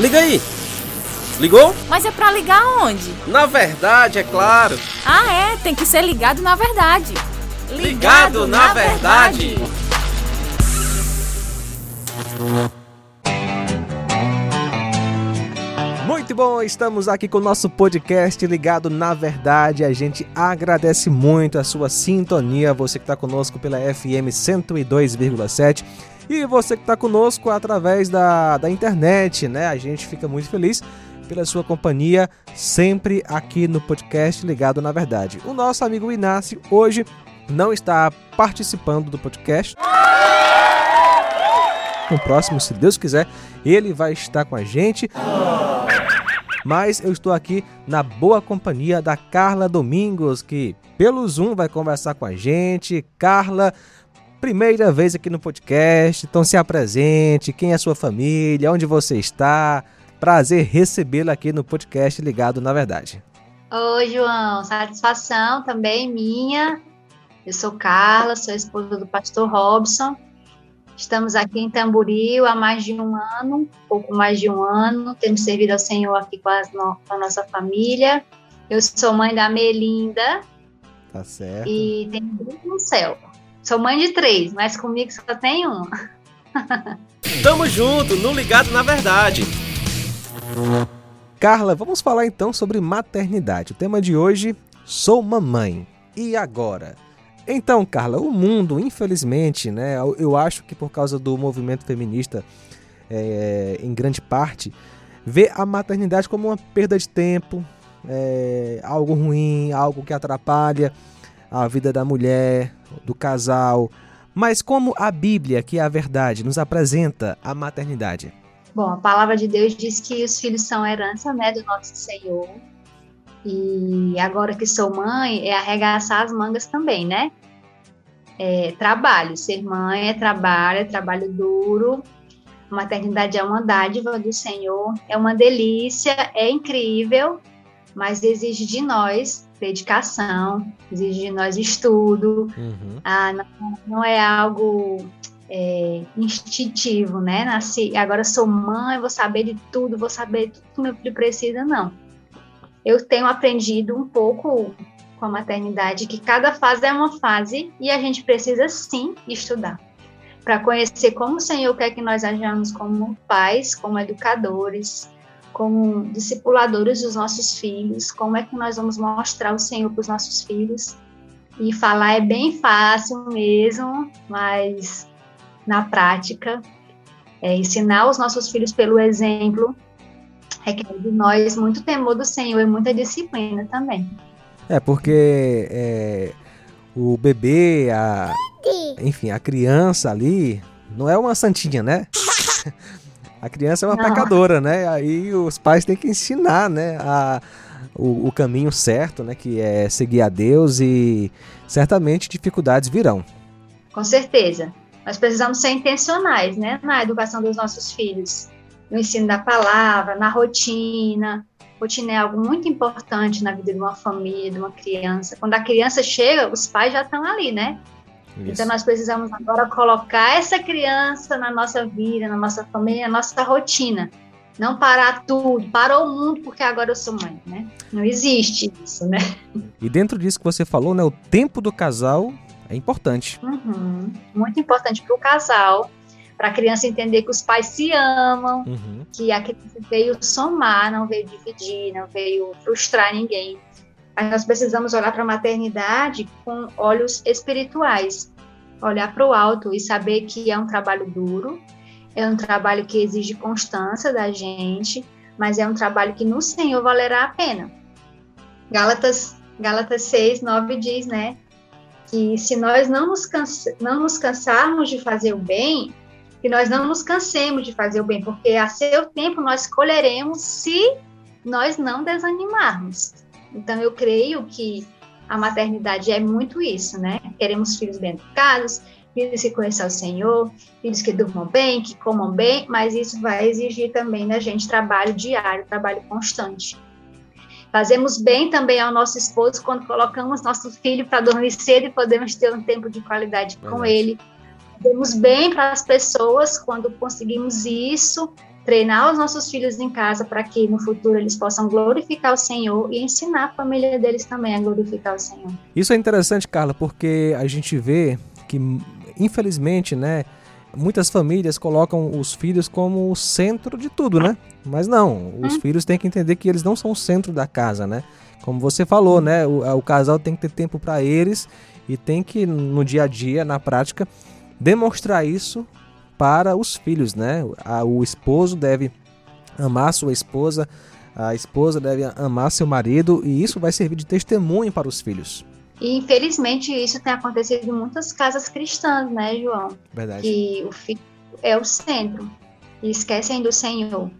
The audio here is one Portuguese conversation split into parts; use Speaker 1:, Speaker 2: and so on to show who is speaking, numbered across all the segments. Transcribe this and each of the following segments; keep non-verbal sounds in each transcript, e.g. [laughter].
Speaker 1: Liga aí. Ligou?
Speaker 2: Mas é pra ligar onde?
Speaker 1: Na verdade, é claro.
Speaker 2: Ah, é, tem que ser ligado na verdade.
Speaker 1: Ligado, ligado na, na, verdade. verdade.
Speaker 3: Muito bom, estamos aqui com o nosso podcast ligado na verdade. A gente agradece muito a sua sintonia, você que está conosco pela FM 102,7 e você que está conosco através da, da internet, né? A gente fica muito feliz pela sua companhia sempre aqui no podcast Ligado na Verdade. O nosso amigo Inácio hoje não está participando do podcast. No próximo, se Deus quiser, ele vai estar com a gente. Mas eu estou aqui na boa companhia da Carla Domingos, que pelo Zoom vai conversar com a gente. Carla, primeira vez aqui no podcast, então se apresente, quem é sua família, onde você está. Prazer recebê-la aqui no podcast Ligado na Verdade.
Speaker 4: Oi, João, satisfação também minha. Eu sou Carla, sou esposa do pastor Robson. Estamos aqui em Tamboril há mais de um ano, pouco mais de um ano. Temos servido ao Senhor aqui com, no, com a nossa família. Eu sou mãe da Melinda.
Speaker 3: Tá certo.
Speaker 4: E tem Deus no céu. Sou mãe de três, mas comigo só tem uma. [laughs]
Speaker 1: Tamo junto, no Ligado na Verdade.
Speaker 3: Carla, vamos falar então sobre maternidade. O tema de hoje, sou mamãe. E agora? Então, Carla, o mundo, infelizmente, né, eu acho que por causa do movimento feminista, é, em grande parte, vê a maternidade como uma perda de tempo, é, algo ruim, algo que atrapalha a vida da mulher, do casal. Mas como a Bíblia, que é a verdade, nos apresenta a maternidade?
Speaker 4: Bom, a palavra de Deus diz que os filhos são herança né, do nosso Senhor. E agora que sou mãe, é arregaçar as mangas também, né? É trabalho. Ser mãe é trabalho, é trabalho duro. A maternidade é uma dádiva do Senhor, é uma delícia, é incrível, mas exige de nós dedicação, exige de nós estudo, uhum. ah, não, não, é algo é, instintivo, né? Nasci, agora sou mãe, vou saber de tudo, vou saber tudo que meu filho precisa, não. Eu tenho aprendido um pouco com a maternidade que cada fase é uma fase e a gente precisa sim estudar para conhecer como o Senhor quer que nós ajamos como pais, como educadores, como discipuladores dos nossos filhos, como é que nós vamos mostrar o Senhor para os nossos filhos. E falar é bem fácil mesmo, mas na prática, é, ensinar os nossos filhos pelo exemplo requer de nós muito temor do Senhor e muita disciplina também.
Speaker 3: É, porque é, o bebê, a, enfim, a criança ali, não é uma santinha, né? [laughs] A criança é uma Não. pecadora, né? Aí os pais têm que ensinar, né? A, o, o, caminho certo, né? Que é seguir a Deus e certamente dificuldades virão.
Speaker 4: Com certeza. Nós precisamos ser intencionais, né? Na educação dos nossos filhos. No ensino da palavra, na rotina. Rotina é algo muito importante na vida de uma família, de uma criança. Quando a criança chega, os pais já estão ali, né? Isso. Então nós precisamos agora colocar essa criança na nossa vida, na nossa família, na nossa rotina. Não parar tudo, parou o mundo porque agora eu sou mãe, né? Não existe isso, né?
Speaker 3: E dentro disso que você falou, né, o tempo do casal é importante.
Speaker 4: Uhum. Muito importante para o casal, para a criança entender que os pais se amam, uhum. que a criança veio somar, não veio dividir, não veio frustrar ninguém mas nós precisamos olhar para a maternidade com olhos espirituais, olhar para o alto e saber que é um trabalho duro, é um trabalho que exige constância da gente, mas é um trabalho que no Senhor valerá a pena. Gálatas, Gálatas 6, 9 diz, né, que se nós não nos, cansa, não nos cansarmos de fazer o bem, que nós não nos cansemos de fazer o bem, porque a seu tempo nós colheremos se nós não desanimarmos. Então, eu creio que a maternidade é muito isso, né? Queremos filhos bem educados, filhos que conheçam o Senhor, filhos que durmam bem, que comam bem, mas isso vai exigir também da gente trabalho diário, trabalho constante. Fazemos bem também ao nosso esposo quando colocamos nosso filho para dormir cedo e podemos ter um tempo de qualidade com ele. Fazemos bem para as pessoas quando conseguimos isso treinar os nossos filhos em casa para que no futuro eles possam glorificar o Senhor e ensinar a família deles também a glorificar o Senhor.
Speaker 3: Isso é interessante, Carla, porque a gente vê que, infelizmente, né, muitas famílias colocam os filhos como o centro de tudo, né? Mas não, os hum. filhos têm que entender que eles não são o centro da casa, né? Como você falou, né? O, o casal tem que ter tempo para eles e tem que, no dia a dia, na prática, demonstrar isso para os filhos, né? O esposo deve amar sua esposa, a esposa deve amar seu marido e isso vai servir de testemunho para os filhos.
Speaker 4: E infelizmente isso tem acontecido em muitas casas cristãs, né, João?
Speaker 3: Verdade.
Speaker 4: Que o filho é o centro e esquecem do Senhor.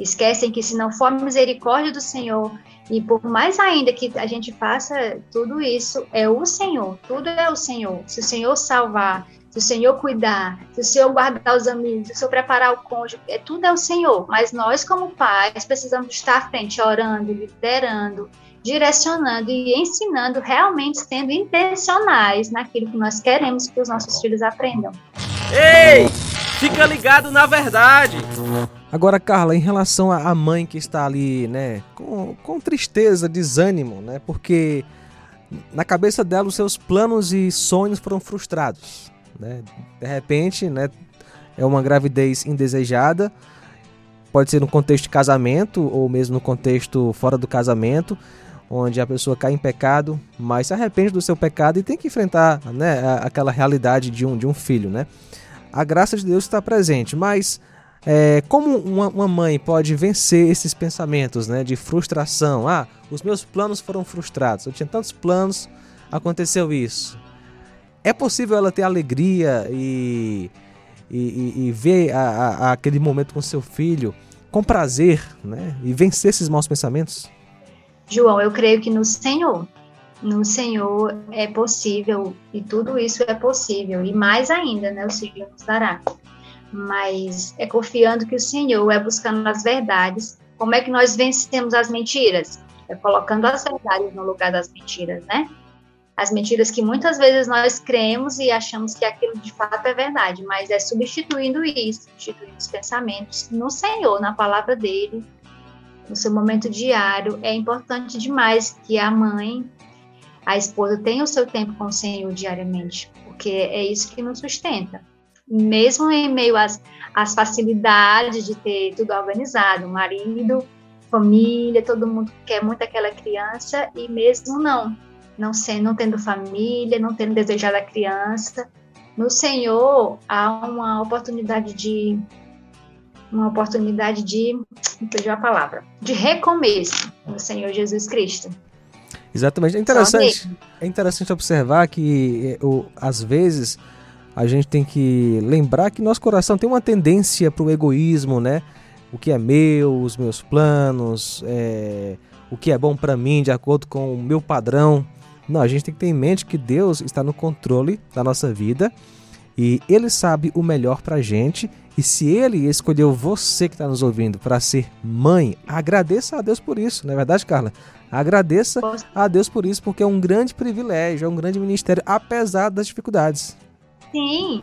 Speaker 4: Esquecem que se não for a misericórdia do Senhor, e por mais ainda que a gente faça tudo isso, é o Senhor, tudo é o Senhor. Se o Senhor salvar, se o Senhor cuidar, se o Senhor guardar os amigos, se o Senhor preparar o cônjuge, é, tudo é o Senhor. Mas nós, como pais, precisamos estar à frente, orando, liderando, direcionando e ensinando, realmente sendo intencionais naquilo que nós queremos que os nossos filhos aprendam.
Speaker 1: Ei! Fica ligado na verdade!
Speaker 3: Agora, Carla, em relação à mãe que está ali, né, com, com tristeza, desânimo, né, porque na cabeça dela os seus planos e sonhos foram frustrados. Né? De repente, né, é uma gravidez indesejada, pode ser no contexto de casamento ou mesmo no contexto fora do casamento, onde a pessoa cai em pecado, mas se arrepende do seu pecado e tem que enfrentar né, aquela realidade de um, de um filho. Né? A graça de Deus está presente, mas é, como uma, uma, mãe pode vencer esses pensamentos né, de frustração? Ah, os meus planos foram frustrados, eu tinha tantos planos, aconteceu isso é possível ela ter alegria e, e, e ver a, a, aquele momento com seu filho com prazer, né? E vencer esses maus pensamentos?
Speaker 4: João, eu creio que no Senhor, no Senhor é possível e tudo isso é possível e mais ainda, né? O Senhor nos dará. Mas é confiando que o Senhor é buscando as verdades. Como é que nós vencemos as mentiras? É colocando as verdades no lugar das mentiras, né? As mentiras que muitas vezes nós cremos e achamos que aquilo de fato é verdade, mas é substituindo isso, substituindo os pensamentos no Senhor, na palavra dele, no seu momento diário. É importante demais que a mãe, a esposa, tenha o seu tempo com o Senhor diariamente, porque é isso que nos sustenta. Mesmo em meio às, às facilidades de ter tudo organizado, marido, família, todo mundo quer muito aquela criança, e mesmo não não, sendo, não tendo família, não tendo desejado a criança. No Senhor há uma oportunidade de uma oportunidade de, não a palavra, de recomeço no Senhor Jesus Cristo.
Speaker 3: Exatamente. É interessante, é interessante observar que eh, o, às vezes a gente tem que lembrar que nosso coração tem uma tendência para o egoísmo, né? O que é meu, os meus planos, é, o que é bom para mim de acordo com o meu padrão. Não, a gente tem que ter em mente que Deus está no controle da nossa vida e Ele sabe o melhor para a gente. E se Ele escolheu você que está nos ouvindo para ser mãe, agradeça a Deus por isso, não é verdade, Carla? Agradeça a Deus por isso, porque é um grande privilégio, é um grande ministério, apesar das dificuldades.
Speaker 4: Sim,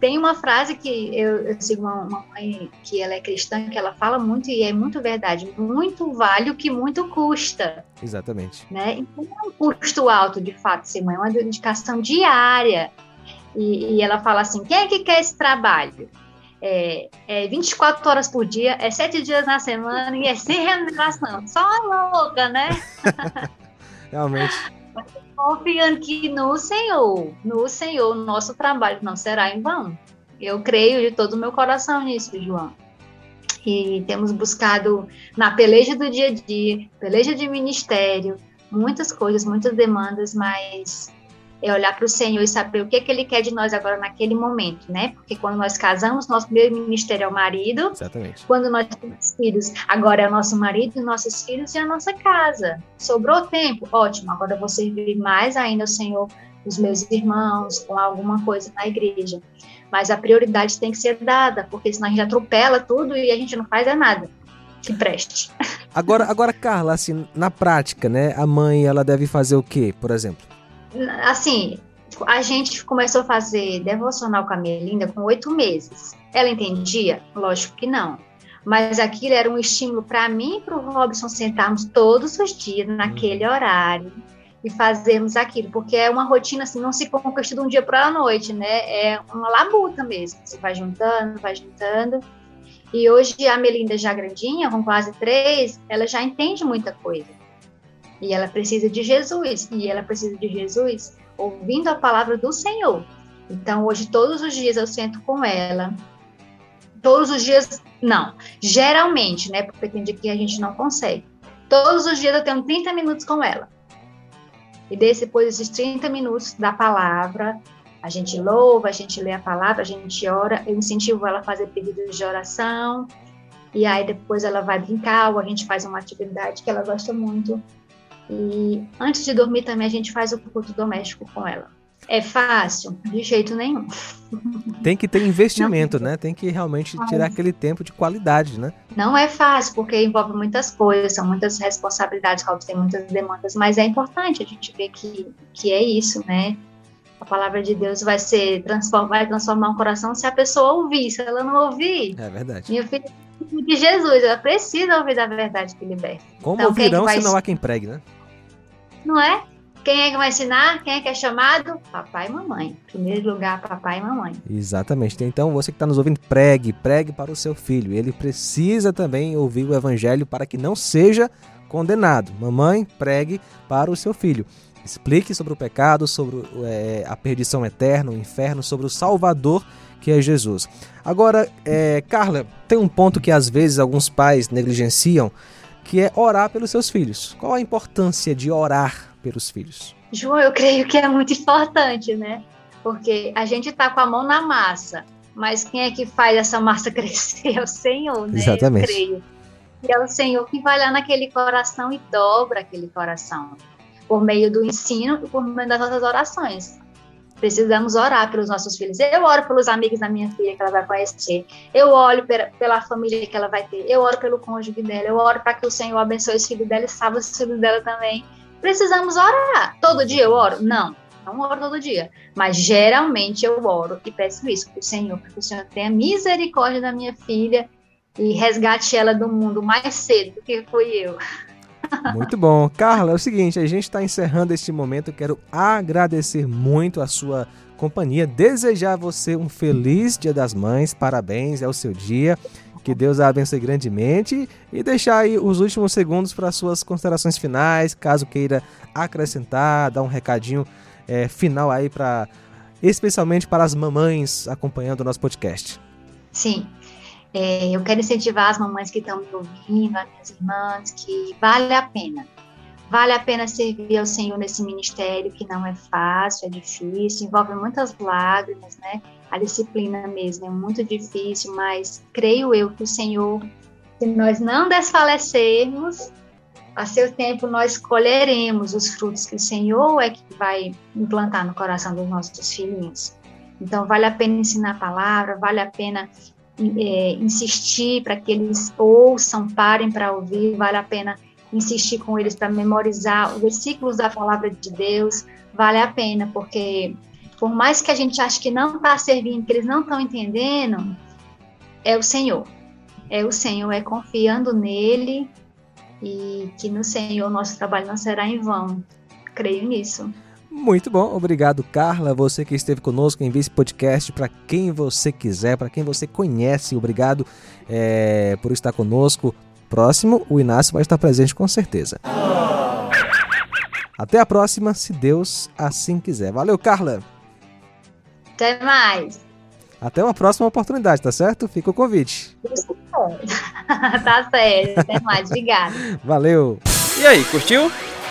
Speaker 4: tem uma frase que eu, eu sigo uma, uma, mãe que ela é cristã, que ela fala muito e é muito verdade. Muito vale o que muito custa.
Speaker 3: Exatamente.
Speaker 4: Né? Então é um custo alto, de fato, ser mãe, é uma dedicação diária. E, e, ela fala assim: quem é que quer esse trabalho? É, é 24 horas por dia, é 7 dias na semana e é sem remuneração. Só louca, né? [laughs]
Speaker 3: Realmente
Speaker 4: confiando que no Senhor, no Senhor, nosso trabalho não será em vão. Eu creio de todo o meu coração nisso, João. E temos buscado na peleja do dia a dia, peleja de ministério, muitas coisas, muitas demandas, mas é olhar para o Senhor e saber o que, é que Ele quer de nós agora naquele momento, né? Porque quando nós casamos, nosso primeiro ministério é o marido.
Speaker 3: Exatamente.
Speaker 4: Quando nós temos filhos, agora é o nosso marido, nossos filhos e a nossa casa. Sobrou tempo? Ótimo, agora eu vou servir mais ainda o Senhor, os meus irmãos, com alguma coisa na igreja. Mas a prioridade tem que ser dada, porque senão a gente atropela tudo e a gente não faz é nada que preste.
Speaker 3: Agora, agora, Carla, assim, na prática, né? A mãe, ela deve fazer o quê, por exemplo?
Speaker 4: Assim, a gente começou a fazer devocional com a Melinda com oito meses. Ela entendia? Lógico que não. Mas aquilo era um estímulo para mim e para o Robson sentarmos todos os dias naquele uhum. horário e fazermos aquilo, porque é uma rotina assim, não se conquista de um dia para a noite, né? É uma labuta mesmo. Você vai juntando, vai juntando. E hoje a Melinda já grandinha, com quase três, ela já entende muita coisa. E ela precisa de Jesus. E ela precisa de Jesus ouvindo a palavra do Senhor. Então, hoje, todos os dias eu sento com ela. Todos os dias, não. Geralmente, né? Porque tem dia que a gente não consegue. Todos os dias eu tenho 30 minutos com ela. E depois desses 30 minutos da palavra, a gente louva, a gente lê a palavra, a gente ora. Eu incentivo ela a fazer pedidos de oração. E aí depois ela vai brincar, ou a gente faz uma atividade que ela gosta muito. E antes de dormir também a gente faz o culto doméstico com ela. É fácil? De jeito nenhum. [laughs]
Speaker 3: Tem que ter investimento, não. né? Tem que realmente tirar aquele tempo de qualidade, né?
Speaker 4: Não é fácil, porque envolve muitas coisas, são muitas responsabilidades, tem muitas demandas, mas é importante a gente ver que, que é isso, né? A palavra de Deus vai ser vai transformar um coração se a pessoa ouvir, se ela não ouvir.
Speaker 3: É verdade.
Speaker 4: Minha filha de Jesus, ela precisa ouvir da verdade que liberta.
Speaker 3: Como então, ouvirão é se não há quem pregue, né?
Speaker 4: Não é? Quem é que vai ensinar? Quem é que é chamado? Papai e mamãe. Em primeiro lugar, papai e mamãe.
Speaker 3: Exatamente. Então, você que está nos ouvindo, pregue, pregue para o seu filho. Ele precisa também ouvir o evangelho para que não seja condenado. Mamãe, pregue para o seu filho. Explique sobre o pecado, sobre é, a perdição eterna, o inferno, sobre o Salvador que é Jesus. Agora, é, Carla, tem um ponto que às vezes alguns pais negligenciam que é orar pelos seus filhos. Qual a importância de orar pelos filhos?
Speaker 4: João, eu creio que é muito importante, né? Porque a gente está com a mão na massa, mas quem é que faz essa massa [laughs] crescer? É o Senhor, né?
Speaker 3: Exatamente.
Speaker 4: Eu creio. E é o Senhor que vai lá naquele coração e dobra aquele coração, por meio do ensino e por meio das nossas orações. Precisamos orar pelos nossos filhos. Eu oro pelos amigos da minha filha que ela vai conhecer. Eu oro pela família que ela vai ter. Eu oro pelo cônjuge dela. Eu oro para que o Senhor abençoe os filhos dela e salve os filhos dela também. Precisamos orar. Todo dia eu oro? Não, não oro todo dia. Mas geralmente eu oro e peço isso para o Senhor, para que o Senhor tenha misericórdia da minha filha e resgate ela do mundo mais cedo do que fui eu.
Speaker 3: Muito bom. Carla, é o seguinte, a gente está encerrando este momento. Quero agradecer muito a sua companhia, desejar a você um feliz Dia das Mães, parabéns, é o seu dia. Que Deus a abençoe grandemente e deixar aí os últimos segundos para suas considerações finais, caso queira acrescentar, dar um recadinho é, final aí para especialmente para as mamães acompanhando o nosso podcast.
Speaker 4: Sim, é, eu quero incentivar as mamães que estão me ouvindo, as minhas irmãs, que vale a pena. Vale a pena servir ao Senhor nesse ministério, que não é fácil, é difícil, envolve muitas lágrimas, né? A disciplina mesmo é muito difícil, mas creio eu que o Senhor, se nós não desfalecermos, a seu tempo nós colheremos os frutos que o Senhor é que vai implantar no coração dos nossos filhinhos. Então, vale a pena ensinar a palavra, vale a pena é, insistir para que eles ouçam, parem para ouvir, vale a pena insistir com eles para memorizar os versículos da palavra de Deus, vale a pena, porque por mais que a gente ache que não está servindo, que eles não estão entendendo, é o Senhor. É o Senhor, é confiando nele e que no Senhor nosso trabalho não será em vão. Creio nisso.
Speaker 3: Muito bom, obrigado Carla, você que esteve conosco, envie esse podcast para quem você quiser, para quem você conhece, obrigado é, por estar conosco. Próximo, o Inácio vai estar presente com certeza. Até a próxima, se Deus assim quiser. Valeu, Carla!
Speaker 4: Até mais!
Speaker 3: Até uma próxima oportunidade, tá certo? Fica o convite. [laughs]
Speaker 4: tá certo, até mais, obrigada.
Speaker 3: Valeu!
Speaker 1: E aí, curtiu?